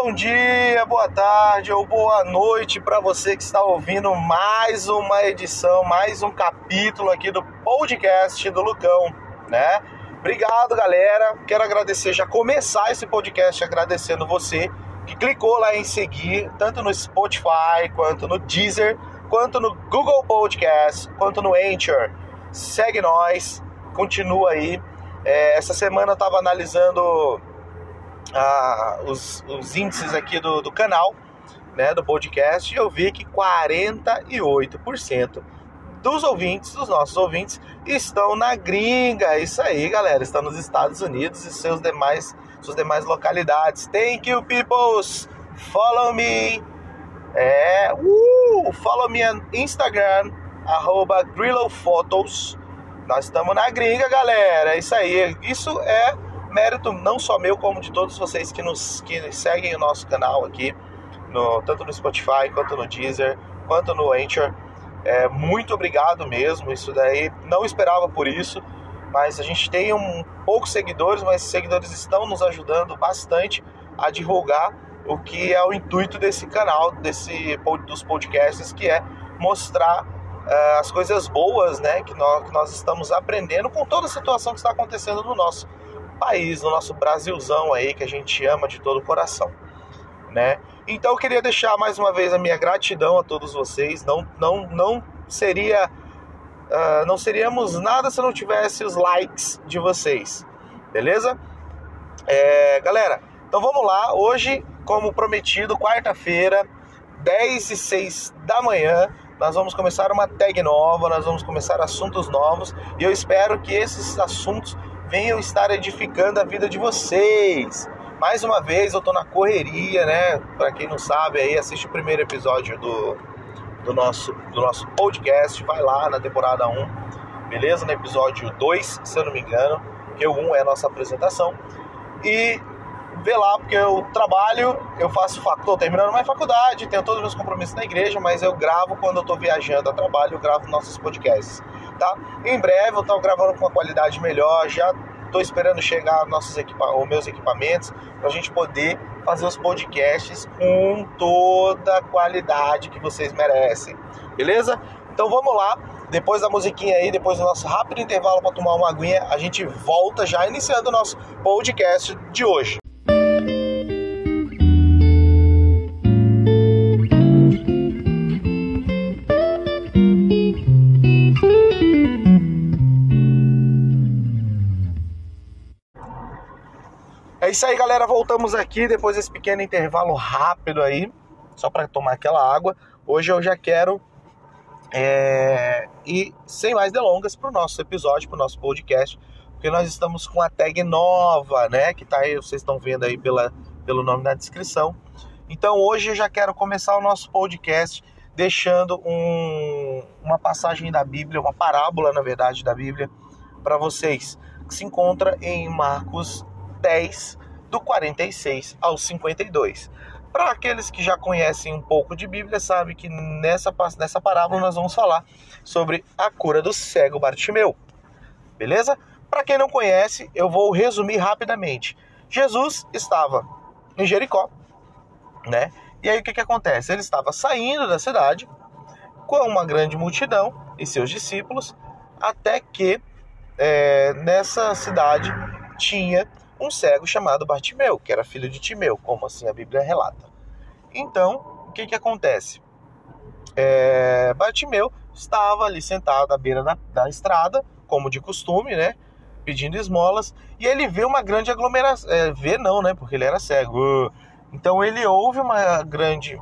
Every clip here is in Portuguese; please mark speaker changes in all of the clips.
Speaker 1: Bom dia, boa tarde ou boa noite para você que está ouvindo mais uma edição, mais um capítulo aqui do podcast do Lucão, né? Obrigado, galera. Quero agradecer, já começar esse podcast agradecendo você que clicou lá em seguir, tanto no Spotify, quanto no Deezer, quanto no Google Podcast, quanto no Anchor. Segue nós, continua aí. É, essa semana eu estava analisando ah, os, os, índices aqui do, do canal, né, do podcast, eu vi que 48% dos ouvintes, dos nossos ouvintes, estão na gringa. Isso aí, galera, estão nos Estados Unidos e seus demais, suas demais localidades. Thank you, peoples! Follow me! É, uh, follow me on Instagram, arroba. Nós estamos na gringa, galera. É isso aí. Isso é mérito não só meu, como de todos vocês que nos que seguem o nosso canal aqui, no, tanto no Spotify, quanto no Deezer, quanto no Anchor. É, muito obrigado mesmo. Isso daí não esperava por isso, mas a gente tem um poucos seguidores, mas esses seguidores estão nos ajudando bastante a divulgar o que é o intuito desse canal, desse dos podcasts, que é mostrar uh, as coisas boas, né, que nós, que nós estamos aprendendo com toda a situação que está acontecendo no nosso país, no nosso Brasilzão aí que a gente ama de todo o coração, né? Então eu queria deixar mais uma vez a minha gratidão a todos vocês. Não, não, não seria, uh, não seríamos nada se não tivesse os likes de vocês, beleza? É, galera, então vamos lá. Hoje, como prometido, quarta-feira, 10 e 6 da manhã, nós vamos começar uma tag nova, nós vamos começar assuntos novos e eu espero que esses assuntos venham estar edificando a vida de vocês. Mais uma vez eu tô na correria, né? Para quem não sabe aí, assiste o primeiro episódio do, do, nosso, do nosso podcast, vai lá na temporada 1, beleza? No episódio 2, se eu não me engano, que o 1 é a nossa apresentação. E vê lá, porque eu trabalho, eu faço tô terminando minha faculdade, tenho todos os meus compromissos na igreja, mas eu gravo quando eu tô viajando a trabalho, eu gravo nossos podcasts tá? Em breve eu estou gravando com uma qualidade melhor, já estou esperando chegar nossos equipa os meus equipamentos para a gente poder fazer os podcasts com toda a qualidade que vocês merecem, beleza? Então vamos lá, depois da musiquinha aí, depois do nosso rápido intervalo para tomar uma aguinha, a gente volta já iniciando o nosso podcast de hoje. É isso aí, galera. Voltamos aqui depois desse pequeno intervalo rápido aí, só para tomar aquela água. Hoje eu já quero é, ir sem mais delongas para o nosso episódio, para o nosso podcast, porque nós estamos com a tag nova, né? Que tá aí, vocês estão vendo aí pela, pelo nome na descrição. Então hoje eu já quero começar o nosso podcast deixando um, uma passagem da Bíblia, uma parábola, na verdade, da Bíblia, para vocês, que se encontra em Marcos 10, do 46 ao 52. Para aqueles que já conhecem um pouco de Bíblia, sabe que nessa, nessa parábola nós vamos falar sobre a cura do cego Bartimeu. Beleza? Para quem não conhece, eu vou resumir rapidamente. Jesus estava em Jericó, né? E aí o que, que acontece? Ele estava saindo da cidade com uma grande multidão e seus discípulos, até que é, nessa cidade tinha um cego chamado Bartimeu, que era filho de Timeu, como assim a Bíblia relata. Então, o que, que acontece? É, Bartimeu estava ali sentado à beira da, da estrada, como de costume, né? Pedindo esmolas, e ele vê uma grande aglomeração. É, vê não, né? Porque ele era cego. Então ele ouve uma grande.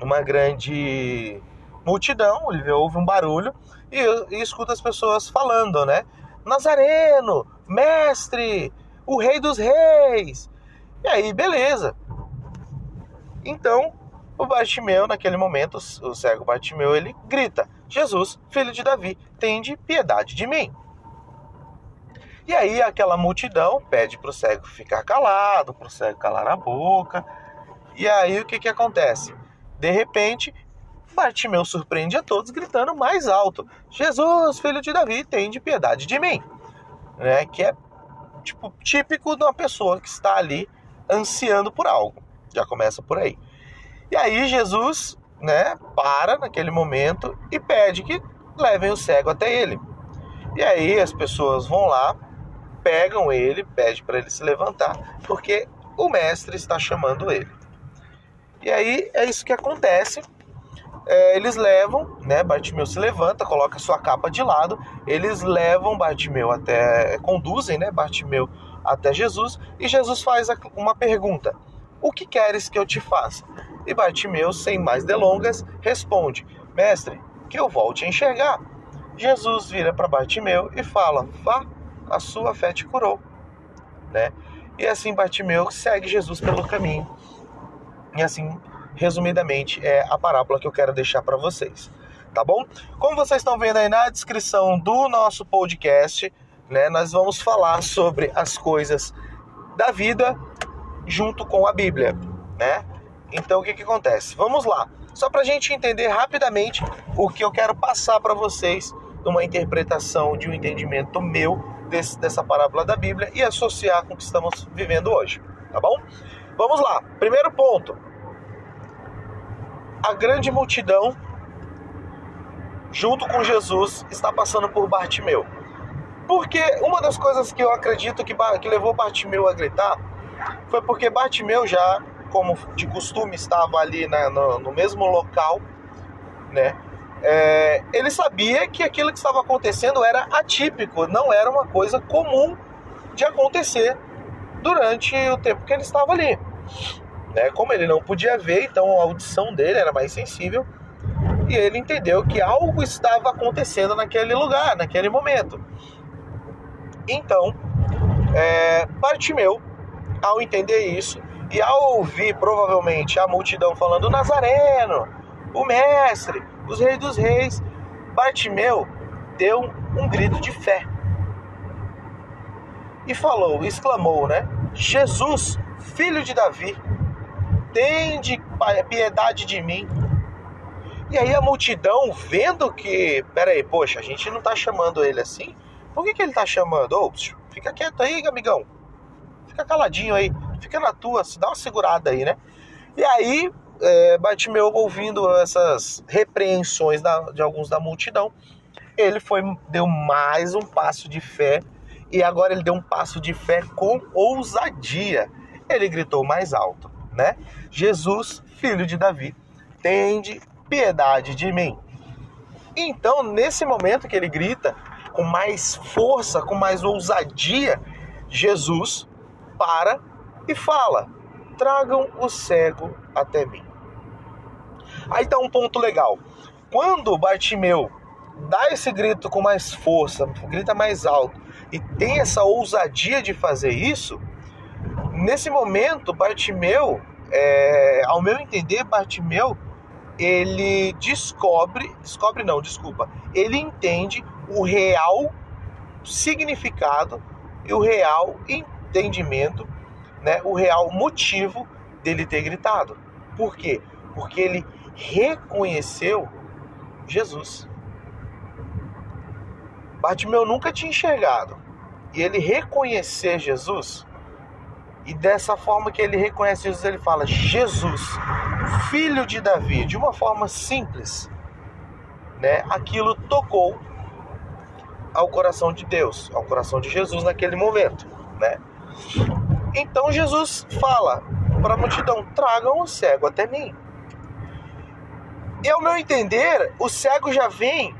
Speaker 1: Uma grande multidão, ele ouve um barulho e, e escuta as pessoas falando, né? Nazareno, mestre, o rei dos reis. E aí, beleza. Então, o Bartimeu, naquele momento, o cego Bartimeu, ele grita: Jesus, filho de Davi, tende piedade de mim. E aí, aquela multidão pede para o cego ficar calado, para o cego calar a boca. E aí, o que, que acontece? De repente, Bartimeu surpreende a todos gritando mais alto: Jesus, filho de Davi, tende piedade de mim. Né? Que é tipo, típico de uma pessoa que está ali ansiando por algo. Já começa por aí. E aí Jesus, né, para naquele momento e pede que levem o cego até ele. E aí as pessoas vão lá, pegam ele, pede para ele se levantar, porque o mestre está chamando ele. E aí é isso que acontece. É, eles levam, né? Bartimeu se levanta, coloca sua capa de lado. Eles levam Bartimeu até, conduzem, né? Bartimeu até Jesus e Jesus faz uma pergunta: O que queres que eu te faça? E Bartimeu, sem mais delongas, responde: Mestre, que eu volte a enxergar. Jesus vira para Bartimeu e fala: Vá, a sua fé te curou. Né? E assim Bartimeu segue Jesus pelo caminho. E assim, resumidamente, é a parábola que eu quero deixar para vocês. Tá bom? Como vocês estão vendo aí na descrição do nosso podcast, né, nós vamos falar sobre as coisas da vida junto com a Bíblia, né? Então o que, que acontece? Vamos lá, só para a gente entender rapidamente o que eu quero passar para vocês numa interpretação de um entendimento meu desse, dessa parábola da Bíblia e associar com o que estamos vivendo hoje, tá bom? Vamos lá, primeiro ponto. A grande multidão, junto com Jesus, está passando por Bartimeu. Porque uma das coisas que eu acredito que, que levou Bartimeu a gritar foi porque Bartimeu já, como de costume, estava ali no, no, mesmo local, né? É, ele sabia que aquilo que estava acontecendo era atípico, não era uma coisa comum de acontecer durante o tempo que ele estava ali. Né? Como ele não podia ver, então a audição dele era mais sensível e ele entendeu que algo estava acontecendo naquele lugar, naquele momento. Então, é, Bartimeu, ao entender isso, e ao ouvir provavelmente a multidão falando Nazareno, o mestre, os reis dos reis, Bartimeu deu um grito de fé. E falou, exclamou, né? Jesus, filho de Davi, tende piedade de mim. E aí a multidão, vendo que, peraí, poxa, a gente não está chamando ele assim, por que, que ele tá chamando? Ô, fica quieto aí, amigão. Fica caladinho aí. Fica na tua, se dá uma segurada aí, né? E aí, é, Bartimeu, ouvindo essas repreensões da, de alguns da multidão, ele foi deu mais um passo de fé e agora ele deu um passo de fé com ousadia. Ele gritou mais alto, né? Jesus, filho de Davi, tende piedade de mim. Então, nesse momento que ele grita, com mais força, com mais ousadia, Jesus para e fala: tragam o cego até mim. Aí está um ponto legal. Quando Bartimeu dá esse grito com mais força, grita mais alto e tem essa ousadia de fazer isso, nesse momento Bartimeu, é, ao meu entender, Bartimeu ele descobre, descobre não, desculpa, ele entende o real significado e o real entendimento, né, o real motivo dele ter gritado. Por quê? Porque ele reconheceu Jesus. Bartimeu nunca tinha enxergado. E ele reconhecer Jesus, e dessa forma que ele reconhece Jesus, ele fala: Jesus, filho de Davi, de uma forma simples, né? Aquilo tocou ao coração de Deus, ao coração de Jesus naquele momento, né? Então Jesus fala para a multidão: tragam o cego até mim. E ao meu entender, o cego já vem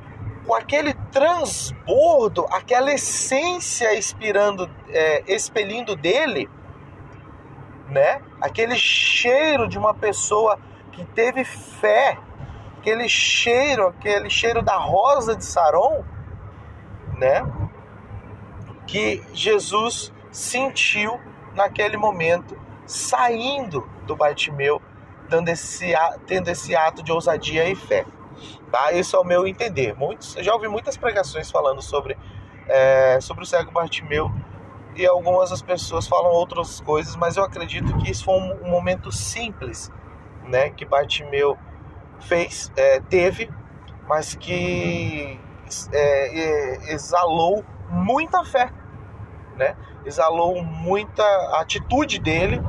Speaker 1: com aquele transbordo, aquela essência expirando, é, expelindo dele, né? Aquele cheiro de uma pessoa que teve fé, aquele cheiro, aquele cheiro da rosa de Saron, né? Que Jesus sentiu naquele momento, saindo do Bartimeu, dando esse, tendo esse ato de ousadia e fé. Tá? Esse é o meu entender. Muitos, eu já ouvi muitas pregações falando sobre, é, sobre o cego Bartimeu e algumas das pessoas falam outras coisas, mas eu acredito que isso foi um, um momento simples, né, que Bartimeu fez, é, teve, mas que é, é, exalou muita fé, né? Exalou muita atitude dele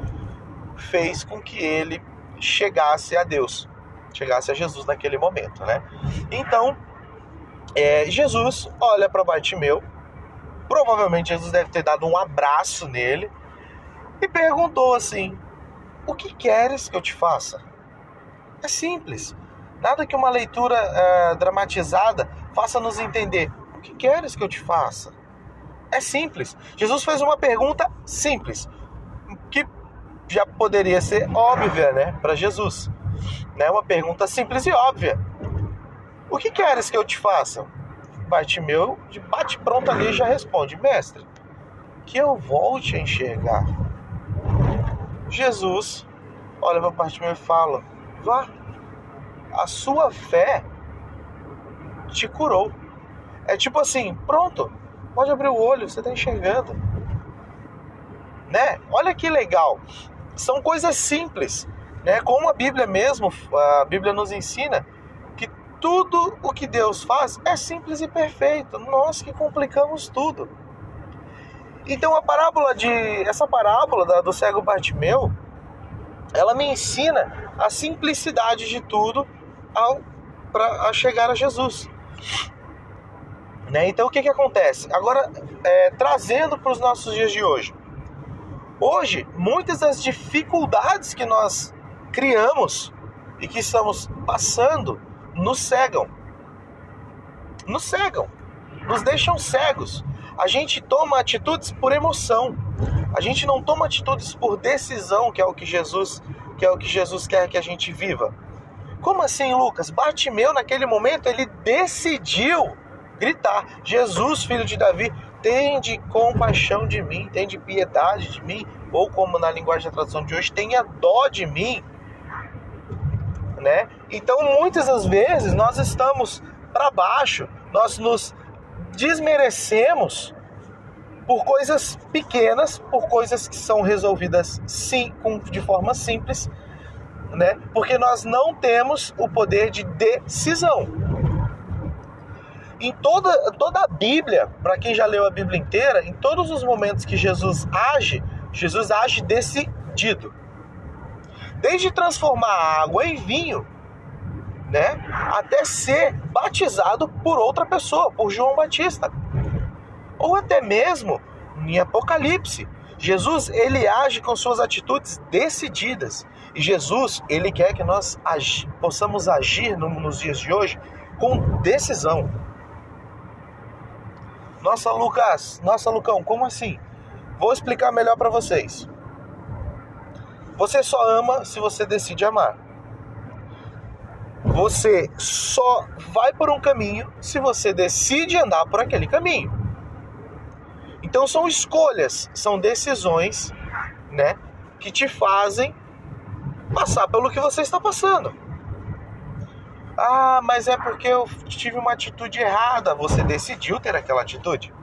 Speaker 1: fez com que ele chegasse a Deus, chegasse a Jesus naquele momento, né? Então, é, Jesus olha para Bartimeu, provavelmente Jesus deve ter dado um abraço nele e perguntou assim: O que queres que eu te faça? É simples, nada que uma leitura é, dramatizada faça nos entender. O que queres que eu te faça? É simples. Jesus fez uma pergunta simples, que já poderia ser óbvia, né, para Jesus. Né? Uma pergunta simples e óbvia. O que queres que eu te faça? Bartimeu, de bate pronto ali, já responde: Mestre, que eu volte a enxergar. Jesus olha para Bartimeu e fala: Vá, a sua fé te curou. É tipo assim: pronto, pode abrir o olho, você está enxergando. Né? Olha que legal. São coisas simples, né? Como a Bíblia mesmo, a Bíblia nos ensina tudo o que Deus faz é simples e perfeito. Nós que complicamos tudo. Então a parábola de essa parábola da, do cego Bartimeu, ela me ensina a simplicidade de tudo ao para chegar a Jesus. Né? Então o que, que acontece? Agora é, trazendo para os nossos dias de hoje. Hoje, muitas das dificuldades que nós criamos e que estamos passando nos cegam. Nos cegam. Nos deixam cegos. A gente toma atitudes por emoção. A gente não toma atitudes por decisão, que é o que Jesus, que é o que Jesus quer que a gente viva. Como assim, Lucas? Bartimeu naquele momento ele decidiu gritar: Jesus, filho de Davi, tende compaixão de mim, tende piedade de mim, ou como na linguagem da tradução de hoje, tenha dó de mim né? Então, muitas das vezes nós estamos para baixo, nós nos desmerecemos por coisas pequenas, por coisas que são resolvidas sim, de forma simples, né? Porque nós não temos o poder de decisão. Em toda, toda a Bíblia, para quem já leu a Bíblia inteira, em todos os momentos que Jesus age, Jesus age decidido desde transformar a água em vinho, né, até ser batizado por outra pessoa, por João Batista. Ou até mesmo em Apocalipse, Jesus ele age com suas atitudes decididas. E Jesus ele quer que nós possamos agir no, nos dias de hoje com decisão. Nossa, Lucas, nossa, Lucão, como assim? Vou explicar melhor para vocês. Você só ama se você decide amar. Você só vai por um caminho se você decide andar por aquele caminho. Então são escolhas, são decisões, né, que te fazem passar pelo que você está passando. Ah, mas é porque eu tive uma atitude errada. Você decidiu ter aquela atitude.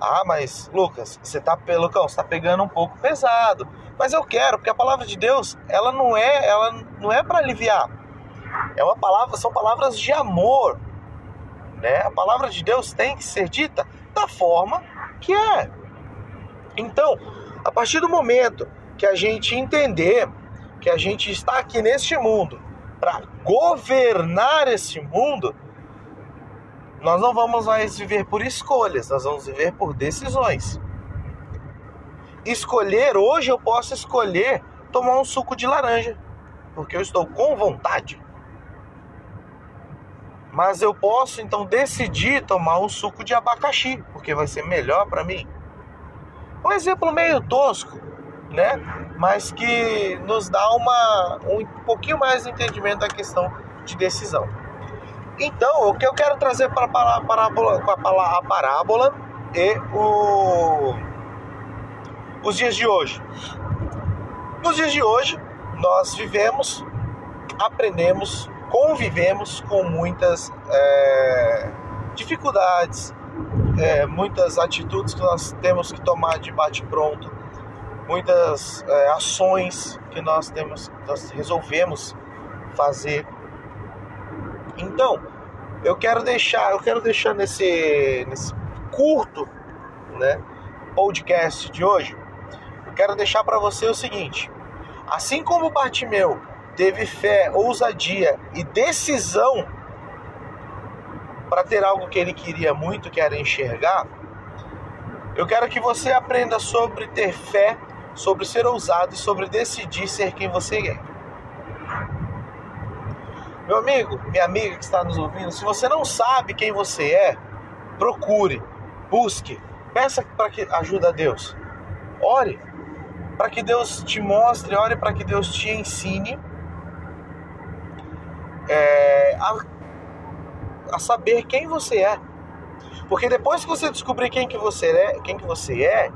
Speaker 1: Ah, mas Lucas, você tá, Lucão, você tá pegando um pouco pesado. Mas eu quero, porque a palavra de Deus, ela não é, ela não é para aliviar. É uma palavra, são palavras de amor. Né? A palavra de Deus tem que ser dita da forma que é. Então, a partir do momento que a gente entender que a gente está aqui neste mundo para governar esse mundo, nós não vamos mais viver por escolhas, nós vamos viver por decisões. Escolher, hoje eu posso escolher tomar um suco de laranja, porque eu estou com vontade. Mas eu posso então decidir tomar um suco de abacaxi, porque vai ser melhor para mim. Um exemplo meio tosco, né? Mas que nos dá uma, um pouquinho mais de entendimento da questão de decisão. Então, o que eu quero trazer para a parábola, a parábola e o, os dias de hoje. Nos dias de hoje, nós vivemos, aprendemos, convivemos com muitas é, dificuldades, é, muitas atitudes que nós temos que tomar de bate-pronto, muitas é, ações que nós temos, nós resolvemos fazer então, eu quero deixar, eu quero deixar nesse, nesse curto, né, podcast de hoje quero deixar para você o seguinte: assim como Bartimeu teve fé, ousadia e decisão para ter algo que ele queria muito, que era enxergar, eu quero que você aprenda sobre ter fé, sobre ser ousado e sobre decidir ser quem você é. Meu amigo, minha amiga que está nos ouvindo, se você não sabe quem você é, procure, busque, peça para que ajuda a Deus. Ore para que Deus te mostre, ore para que Deus te ensine é, a, a saber quem você é. Porque depois que você descobrir quem que você é, quem que você é,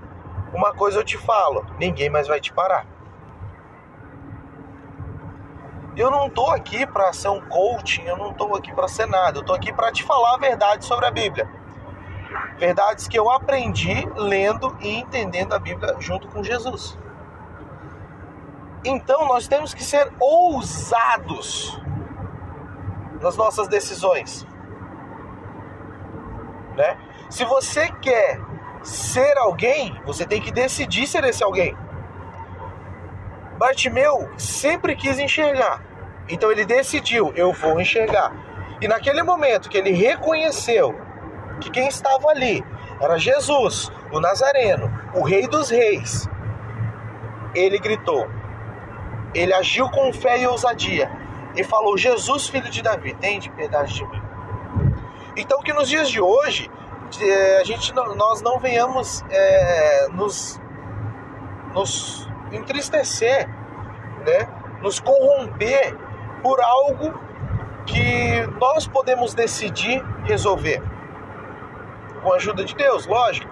Speaker 1: uma coisa eu te falo, ninguém mais vai te parar. Eu não tô aqui para ser um coaching, eu não tô aqui para ser nada. Eu tô aqui para te falar a verdade sobre a Bíblia. Verdades que eu aprendi lendo e entendendo a Bíblia junto com Jesus. Então nós temos que ser ousados nas nossas decisões né? Se você quer ser alguém, você tem que decidir ser esse alguém. Bartimeu sempre quis enxergar. Então ele decidiu, eu vou enxergar. E naquele momento que ele reconheceu que quem estava ali era Jesus, o Nazareno, o Rei dos Reis, ele gritou. Ele agiu com fé e ousadia e falou: Jesus, filho de Davi, tem de piedade de mim. Então que nos dias de hoje a gente nós não venhamos é, nos, nos entristecer, né? nos corromper por algo que nós podemos decidir resolver. Com a ajuda de Deus, lógico.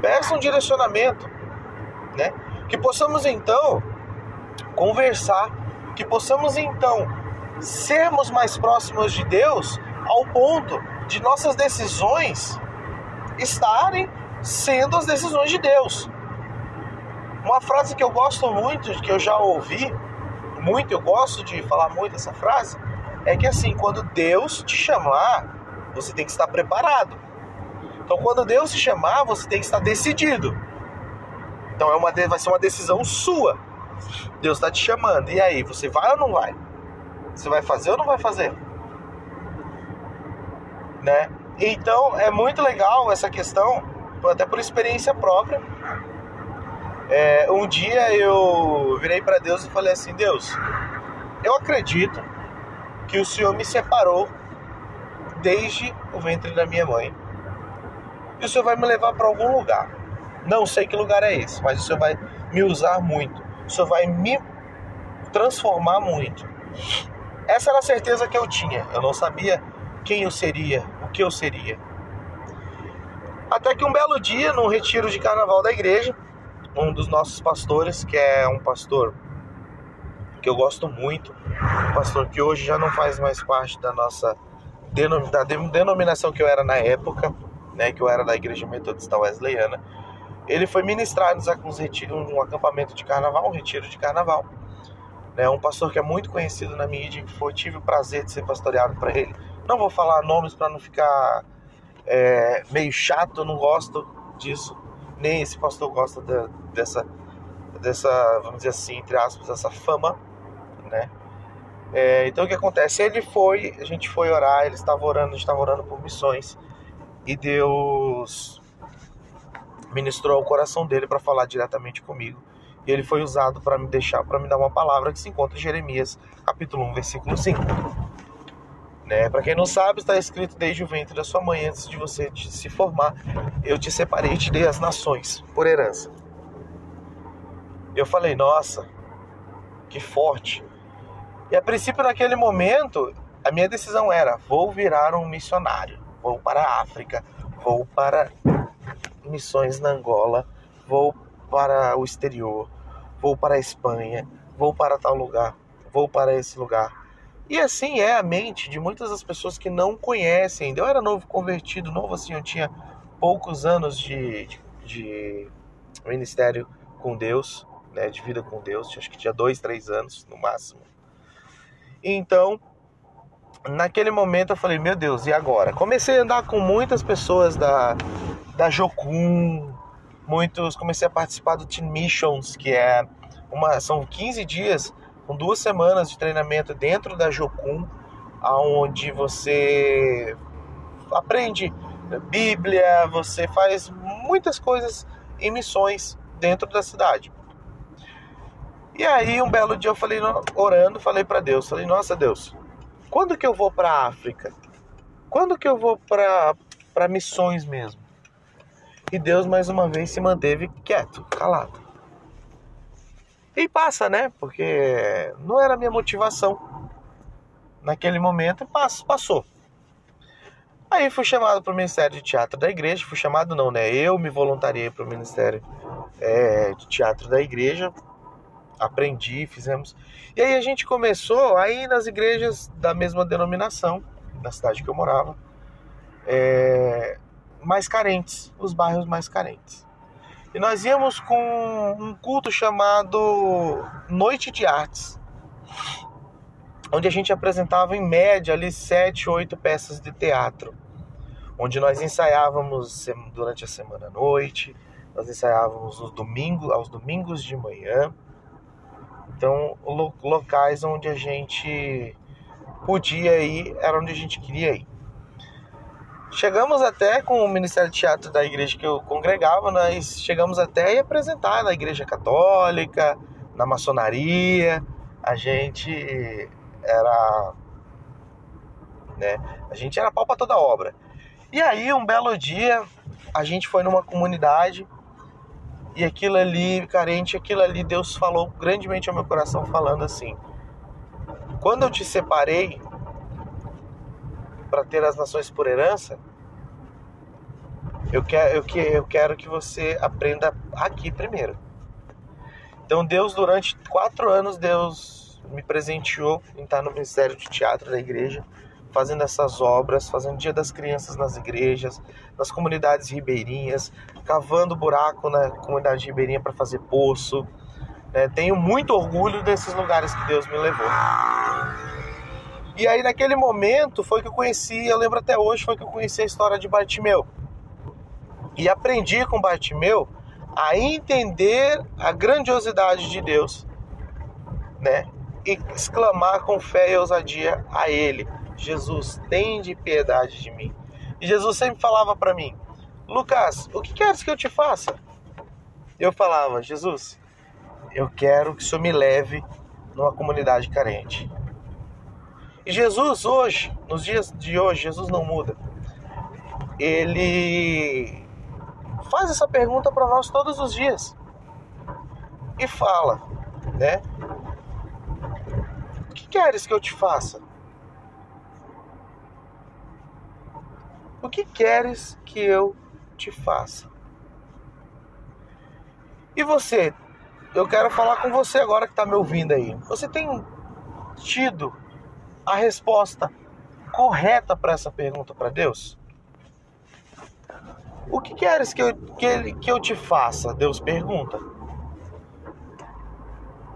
Speaker 1: Peça um direcionamento, né? Que possamos então conversar, que possamos então sermos mais próximos de Deus ao ponto de nossas decisões estarem sendo as decisões de Deus. Uma frase que eu gosto muito, que eu já ouvi muito, eu gosto de falar muito essa frase, é que assim, quando Deus te chamar, você tem que estar preparado. Então, quando Deus te chamar, você tem que estar decidido. Então, é uma, vai ser uma decisão sua. Deus está te chamando. E aí, você vai ou não vai? Você vai fazer ou não vai fazer? né? Então é muito legal essa questão, até por experiência própria. É, um dia eu virei para Deus e falei assim: Deus, eu acredito que o Senhor me separou desde o ventre da minha mãe. E o Senhor vai me levar para algum lugar. Não sei que lugar é esse, mas o Senhor vai me usar muito. O Senhor vai me transformar muito. Essa era a certeza que eu tinha. Eu não sabia quem eu seria, o que eu seria. Até que um belo dia, num retiro de carnaval da igreja, um dos nossos pastores, que é um pastor que eu gosto muito, um pastor que hoje já não faz mais parte da nossa da denominação que eu era na época, né, que eu era da igreja metodista wesleyana, ele foi ministrar nos retiros, um acampamento de carnaval, um retiro de carnaval. Né, um pastor que é muito conhecido na mídia, foi, tive o prazer de ser pastoreado para ele não vou falar nomes para não ficar é, meio chato, não gosto disso. Nem esse pastor gosta de, dessa, dessa, vamos dizer assim, entre aspas, essa fama, né? É, então o que acontece? Ele foi, a gente foi orar, ele estava orando, a gente estava orando por missões e Deus ministrou o coração dele para falar diretamente comigo. E ele foi usado para me deixar, para me dar uma palavra que se encontra em Jeremias, capítulo 1, versículo 5. Né? Para quem não sabe, está escrito desde o ventre da sua mãe, antes de você se formar, eu te separei e te dei as nações por herança. Eu falei, nossa, que forte. E a princípio, naquele momento, a minha decisão era: vou virar um missionário, vou para a África, vou para missões na Angola, vou para o exterior, vou para a Espanha, vou para tal lugar, vou para esse lugar. E assim é a mente de muitas das pessoas que não conhecem. Eu era novo convertido, novo assim, eu tinha poucos anos de, de, de ministério com Deus, né, de vida com Deus, acho que tinha dois, três anos no máximo. Então, naquele momento eu falei, meu Deus, e agora? Comecei a andar com muitas pessoas da, da Jocum, muitos comecei a participar do Team Missions, que é uma são 15 dias com duas semanas de treinamento dentro da Jocum, aonde você aprende Bíblia, você faz muitas coisas em missões dentro da cidade. E aí um belo dia eu falei orando, falei para Deus, falei: "Nossa, Deus, quando que eu vou para África? Quando que eu vou para para missões mesmo?" E Deus mais uma vez se manteve quieto, calado. E passa, né? Porque não era a minha motivação naquele momento, passou. Aí fui chamado para o Ministério de Teatro da Igreja, fui chamado não, né? Eu me voluntariei para o Ministério é, de Teatro da Igreja, aprendi, fizemos. E aí a gente começou aí nas igrejas da mesma denominação, na cidade que eu morava, é, mais carentes, os bairros mais carentes. E nós íamos com um culto chamado Noite de Artes, onde a gente apresentava em média ali sete, oito peças de teatro, onde nós ensaiávamos durante a semana à noite, nós ensaiávamos os domingos, aos domingos de manhã. Então, locais onde a gente podia ir, era onde a gente queria ir. Chegamos até com o Ministério de Teatro da igreja que eu congregava, nós chegamos até a apresentar na igreja católica, na maçonaria. A gente era. Né, a gente era pau para toda obra. E aí, um belo dia, a gente foi numa comunidade e aquilo ali, carente, aquilo ali, Deus falou grandemente ao meu coração, falando assim: Quando eu te separei, para ter as nações por herança, eu quero, eu, eu quero que você aprenda aqui primeiro. Então Deus, durante quatro anos, Deus me presenteou em estar no Ministério de Teatro da igreja, fazendo essas obras, fazendo Dia das Crianças nas igrejas, nas comunidades ribeirinhas, cavando buraco na comunidade ribeirinha para fazer poço. Né? Tenho muito orgulho desses lugares que Deus me levou. E aí naquele momento foi que eu conheci, eu lembro até hoje, foi que eu conheci a história de Bartimeu. E aprendi com Bartimeu a entender a grandiosidade de Deus, né? E exclamar com fé e ousadia a ele: Jesus, tem de piedade de mim. E Jesus sempre falava para mim: Lucas, o que queres que eu te faça? Eu falava: Jesus, eu quero que o Senhor me leve numa comunidade carente. E Jesus hoje, nos dias de hoje, Jesus não muda. Ele faz essa pergunta para nós todos os dias. E fala, né? O que queres que eu te faça? O que queres que eu te faça? E você? Eu quero falar com você agora que está me ouvindo aí. Você tem tido a resposta correta para essa pergunta para Deus? O que queres que eu, que, que eu te faça? Deus pergunta.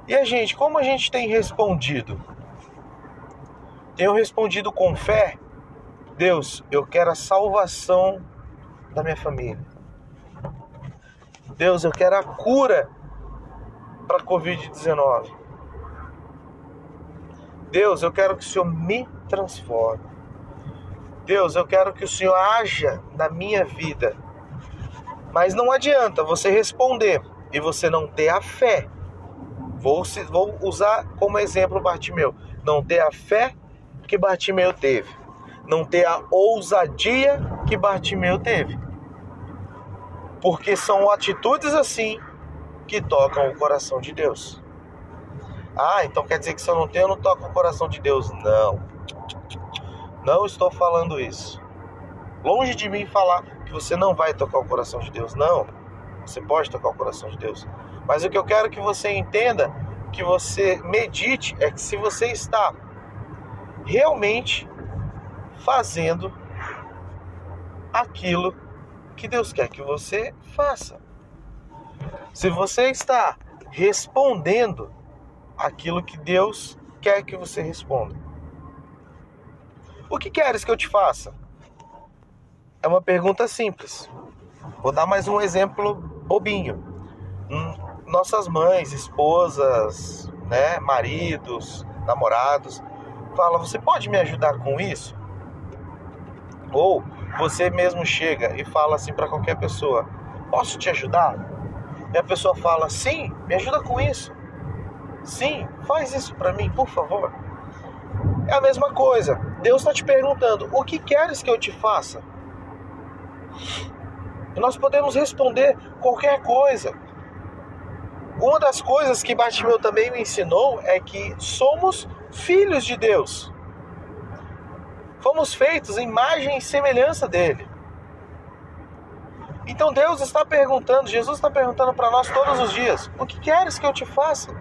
Speaker 1: E a gente, como a gente tem respondido? Tenho respondido com fé? Deus, eu quero a salvação da minha família. Deus, eu quero a cura para a Covid-19. Deus, eu quero que o Senhor me transforme. Deus, eu quero que o Senhor haja na minha vida. Mas não adianta você responder e você não ter a fé. Vou, vou usar como exemplo Bartimeu. Não ter a fé que Bartimeu teve. Não ter a ousadia que Bartimeu teve. Porque são atitudes assim que tocam o coração de Deus. Ah, então quer dizer que se eu não tenho, eu não toco o coração de Deus. Não. Não estou falando isso. Longe de mim falar que você não vai tocar o coração de Deus. Não. Você pode tocar o coração de Deus. Mas o que eu quero que você entenda, que você medite, é que se você está realmente fazendo aquilo que Deus quer que você faça. Se você está respondendo aquilo que Deus quer que você responda. O que queres que eu te faça? É uma pergunta simples. Vou dar mais um exemplo bobinho. Hum, nossas mães, esposas, né, maridos, namorados, fala: "Você pode me ajudar com isso?" Ou você mesmo chega e fala assim para qualquer pessoa: "Posso te ajudar?" E a pessoa fala: "Sim, me ajuda com isso." "Sim, faz isso para mim, por favor." É a mesma coisa. Deus está te perguntando: "O que queres que eu te faça?" Nós podemos responder qualquer coisa. Uma das coisas que Bartimeu também me ensinou é que somos filhos de Deus. Fomos feitos em imagem e semelhança dele. Então Deus está perguntando, Jesus está perguntando para nós todos os dias: o que queres que eu te faça?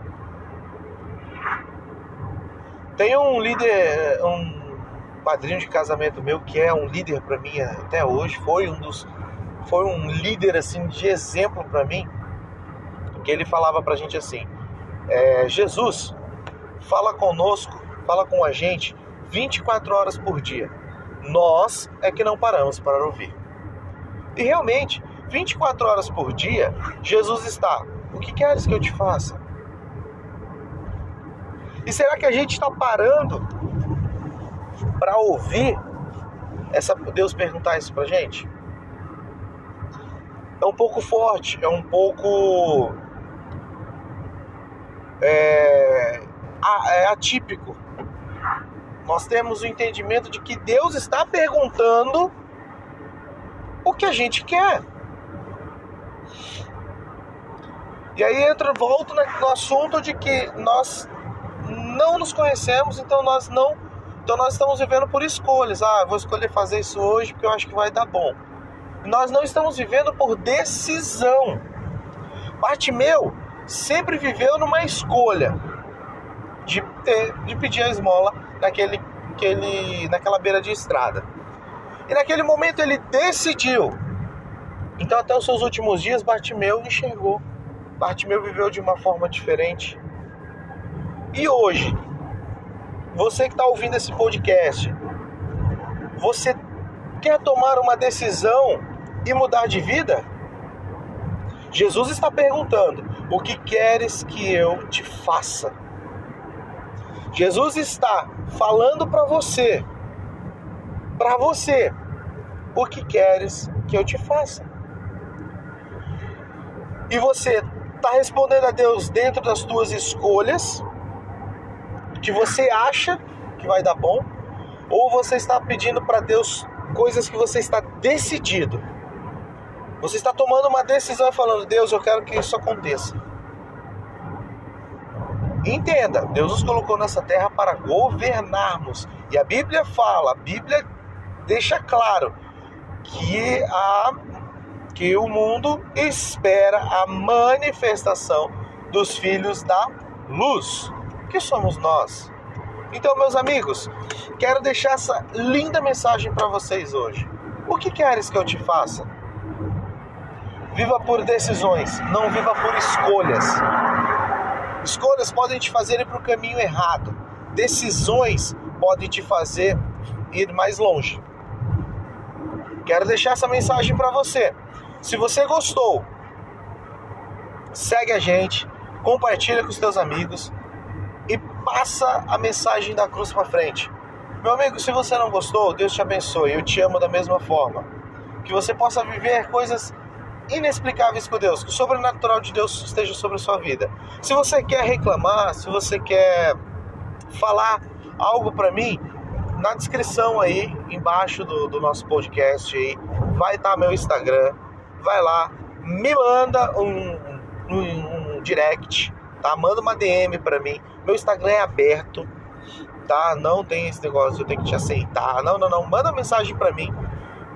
Speaker 1: Tem um líder, um padrinho de casamento meu que é um líder para mim até hoje, foi um dos foi um líder assim de exemplo para mim que ele falava para a gente assim: é, Jesus fala conosco, fala com a gente 24 horas por dia. Nós é que não paramos para ouvir. E realmente, 24 horas por dia, Jesus está. O que queres que eu te faça? E será que a gente está parando para ouvir essa Deus perguntar isso para gente? É um pouco forte, é um pouco é, é atípico. Nós temos o entendimento de que Deus está perguntando o que a gente quer. E aí entra, volto no assunto de que nós não nos conhecemos, então nós não, então nós estamos vivendo por escolhas. Ah, vou escolher fazer isso hoje porque eu acho que vai dar bom. Nós não estamos vivendo por decisão. Bartimeu sempre viveu numa escolha de, de pedir a esmola naquele, aquele, naquela beira de estrada. E naquele momento ele decidiu. Então, até os seus últimos dias, Bartimeu enxergou. Bartimeu viveu de uma forma diferente. E hoje, você que está ouvindo esse podcast, você quer tomar uma decisão e mudar de vida? Jesus está perguntando: O que queres que eu te faça? Jesus está falando para você, para você, o que queres que eu te faça? E você está respondendo a Deus dentro das tuas escolhas, que você acha que vai dar bom, ou você está pedindo para Deus coisas que você está decidido você está tomando uma decisão e falando: Deus, eu quero que isso aconteça. Entenda, Deus nos colocou nessa terra para governarmos. E a Bíblia fala, a Bíblia deixa claro que, a, que o mundo espera a manifestação dos filhos da luz, que somos nós. Então, meus amigos, quero deixar essa linda mensagem para vocês hoje. O que queres que eu te faça? Viva por decisões, não viva por escolhas. Escolhas podem te fazer ir para o caminho errado. Decisões podem te fazer ir mais longe. Quero deixar essa mensagem para você. Se você gostou, segue a gente, compartilha com os teus amigos passa a mensagem da cruz para frente. Meu amigo, se você não gostou, Deus te abençoe. Eu te amo da mesma forma. Que você possa viver coisas inexplicáveis com Deus, que o sobrenatural de Deus esteja sobre a sua vida. Se você quer reclamar, se você quer falar algo para mim, na descrição aí, embaixo do, do nosso podcast aí, vai estar tá meu Instagram, vai lá, me manda um, um, um direct, tá? Manda uma DM para mim. Meu Instagram é aberto, tá? Não tem esse negócio, eu tenho que te aceitar. Não, não, não. Manda mensagem para mim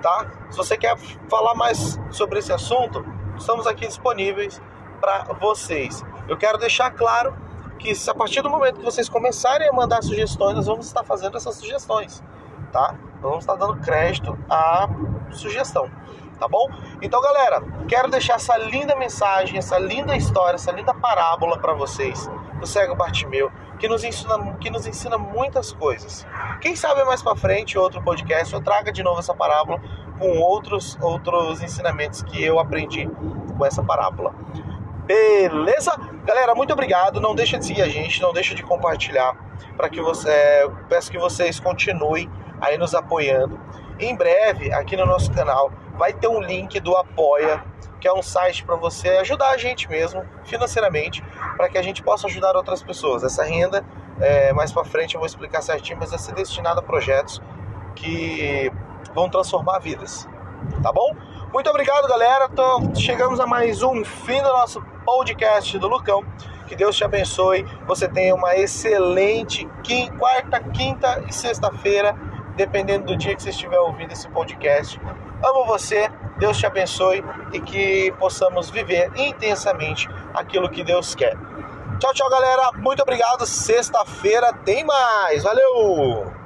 Speaker 1: tá? Se você quer falar mais sobre esse assunto, estamos aqui disponíveis para vocês. Eu quero deixar claro que a partir do momento que vocês começarem a mandar sugestões, nós vamos estar fazendo essas sugestões, tá? Nós vamos estar dando crédito à sugestão. Tá bom? Então, galera, quero deixar essa linda mensagem, essa linda história, essa linda parábola para vocês do cego Bartimeu, que nos ensina, que nos ensina muitas coisas. Quem sabe mais para frente outro podcast eu traga de novo essa parábola com outros outros ensinamentos que eu aprendi com essa parábola. Beleza? Galera, muito obrigado. Não deixa de seguir a gente, não deixa de compartilhar para que você é, peço que vocês continuem aí nos apoiando. Em breve, aqui no nosso canal, vai ter um link do Apoia, que é um site para você ajudar a gente mesmo financeiramente, para que a gente possa ajudar outras pessoas. Essa renda, é, mais para frente eu vou explicar certinho, mas vai ser destinada a projetos que vão transformar vidas. Tá bom? Muito obrigado, galera. Então, chegamos a mais um fim do nosso podcast do Lucão. Que Deus te abençoe. Você tenha uma excelente quarta, quinta e sexta-feira, dependendo do dia que você estiver ouvindo esse podcast. Amo você, Deus te abençoe e que possamos viver intensamente aquilo que Deus quer. Tchau, tchau, galera. Muito obrigado. Sexta-feira tem mais. Valeu!